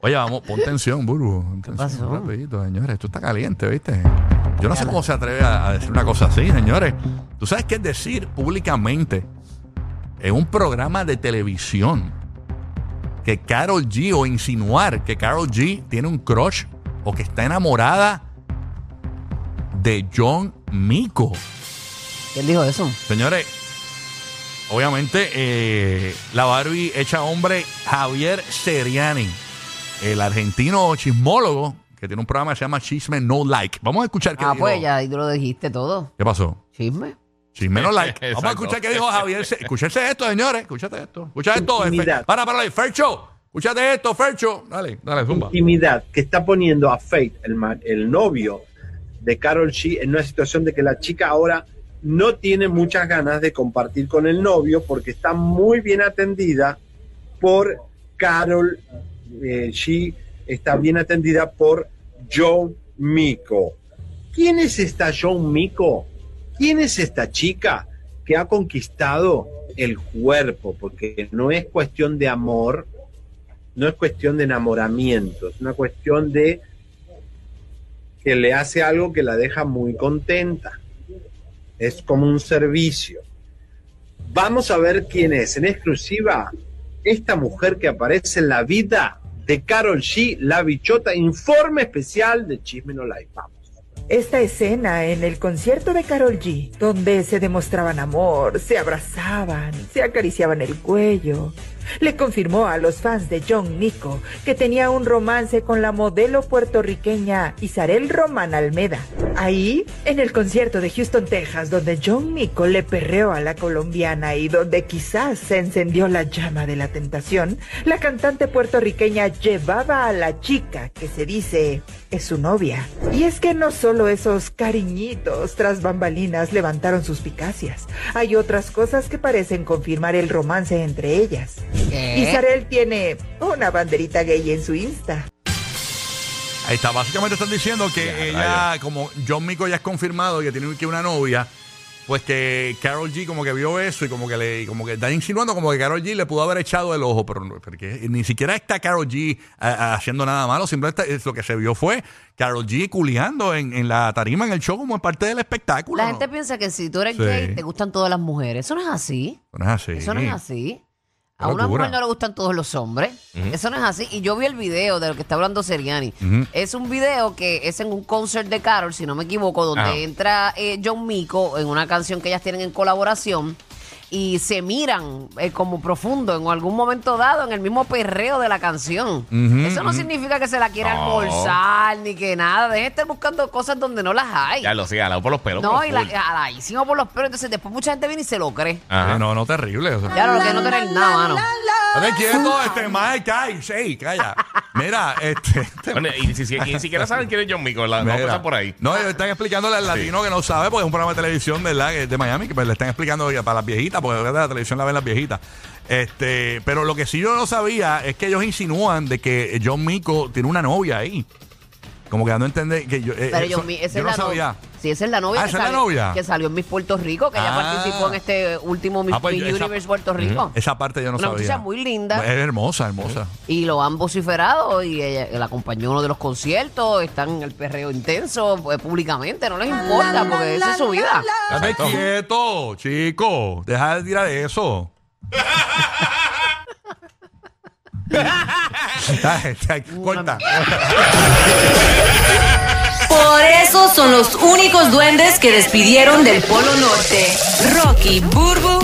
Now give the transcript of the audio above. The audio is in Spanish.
Oye, vamos, pon tensión, Burbu. Pon tensión pasó? rapidito, señores. Esto está caliente, ¿viste? Yo no sé cómo se atreve a, a decir una cosa así, señores. ¿Tú sabes qué es decir públicamente en un programa de televisión que Carol G o insinuar que Carol G tiene un crush o que está enamorada de John Mico? ¿Quién dijo eso? Señores, obviamente eh, la Barbie hecha hombre Javier Seriani, el argentino chismólogo que tiene un programa que se llama Chisme No Like. Vamos a escuchar qué Ah, dijo. pues ya ahí tú lo dijiste todo. ¿Qué pasó? Chisme. Chisme No Like. Vamos a Exacto. escuchar qué dijo Javier. Se- Escúchense esto, señores. Escúchate esto. Escucha esto. Intimidad. Para, para, ahí. Fercho. Escúchate esto, Fercho. Dale, dale, zumba. intimidad que está poniendo a Faith, el, ma- el novio de Carol G, en una situación de que la chica ahora no tiene muchas ganas de compartir con el novio porque está muy bien atendida por Carol eh, G, está bien atendida por John Miko. ¿Quién es esta John Miko? ¿Quién es esta chica que ha conquistado el cuerpo? Porque no es cuestión de amor, no es cuestión de enamoramiento, es una cuestión de que le hace algo que la deja muy contenta. Es como un servicio. Vamos a ver quién es en exclusiva esta mujer que aparece en la vida de Carol G, la bichota, informe especial de Chisme No Live. Vamos. Esta escena en el concierto de Carol G, donde se demostraban amor, se abrazaban, se acariciaban el cuello, le confirmó a los fans de John Nico que tenía un romance con la modelo puertorriqueña Isarel Román Almeda. Ahí, en el concierto de Houston, Texas, donde John Nico le perreó a la colombiana y donde quizás se encendió la llama de la tentación, la cantante puertorriqueña llevaba a la chica que se dice es su novia. Y es que no solo esos cariñitos tras bambalinas levantaron suspicacias, hay otras cosas que parecen confirmar el romance entre ellas. ¿Qué? Isarel tiene una banderita gay en su Insta. Ahí está. Básicamente están diciendo que Ya, ella, como John Mico ya es confirmado que tiene que una novia, pues que Carol G como que vio eso y como que le, como que está insinuando como que Carol G le pudo haber echado el ojo, pero no, porque ni siquiera está Carol G a- a- haciendo nada malo, simplemente es lo que se vio fue Carol G culiando en, en la tarima en el show como parte del espectáculo. La ¿no? gente piensa que si tú eres Sí. gay, te gustan todas las mujeres. Eso no es así. No es así. Eso no es así. A una mujer no le gustan todos los hombres. Eso no es así. Y yo vi el video de lo que está hablando Seriani. Es un video que es en un concert de Carol, si no me equivoco, donde entra eh, John Mico en una canción que ellas tienen en colaboración. Y se miran eh, como profundo en algún momento dado en el mismo perreo de la canción. Eso no significa que se la quiera No. almorzar ni que nada. Dejen de estar buscando cosas donde no las hay. Ya lo sé, alado por los pelos. no, y la, full. aladísimo por los pelos. Entonces después mucha gente viene y se lo cree. Ajá. No, no, terrible. o sea. Ya lo que no tener nada, mano. Estate quieto, este Mike, calla, sí, calla. Mira, este, este Bueno, y si, si- ni siquiera saben quién es John Mico, la, no Mira. pasa por ahí. No, ellos están explicándole al latino que no sabe, porque es un programa de televisión, ¿verdad? Que es de Miami, que pues, le están explicando ya para las viejitas, porque ¿verdad? la televisión la ven las viejitas. Este, pero lo que sí yo no sabía es que ellos insinúan de que John Mico tiene una novia ahí. Como que dando a entender que yo. eh, Pero eso- yo, mi- esa yo es no la sabía. Sí, esa es la novia. Ah, que ¿esa es la salió- novia? Que salió en Miss Puerto Rico, que ella Ah. participó en este último Miss, Ah, pues, esa- Universe Puerto Rico. Esa parte yo no Una sabía. muchacha muy linda. Es hermosa, hermosa. Y lo han vociferado y ella, la acompañó en uno de los conciertos, están en el perreo intenso pues, públicamente, no les importa porque esa es su vida. Exacto. quieto, chico. Deja de tirar eso. Está- está- Corta. Son los únicos duendes que despidieron del Polo Norte. Rocky, Burbu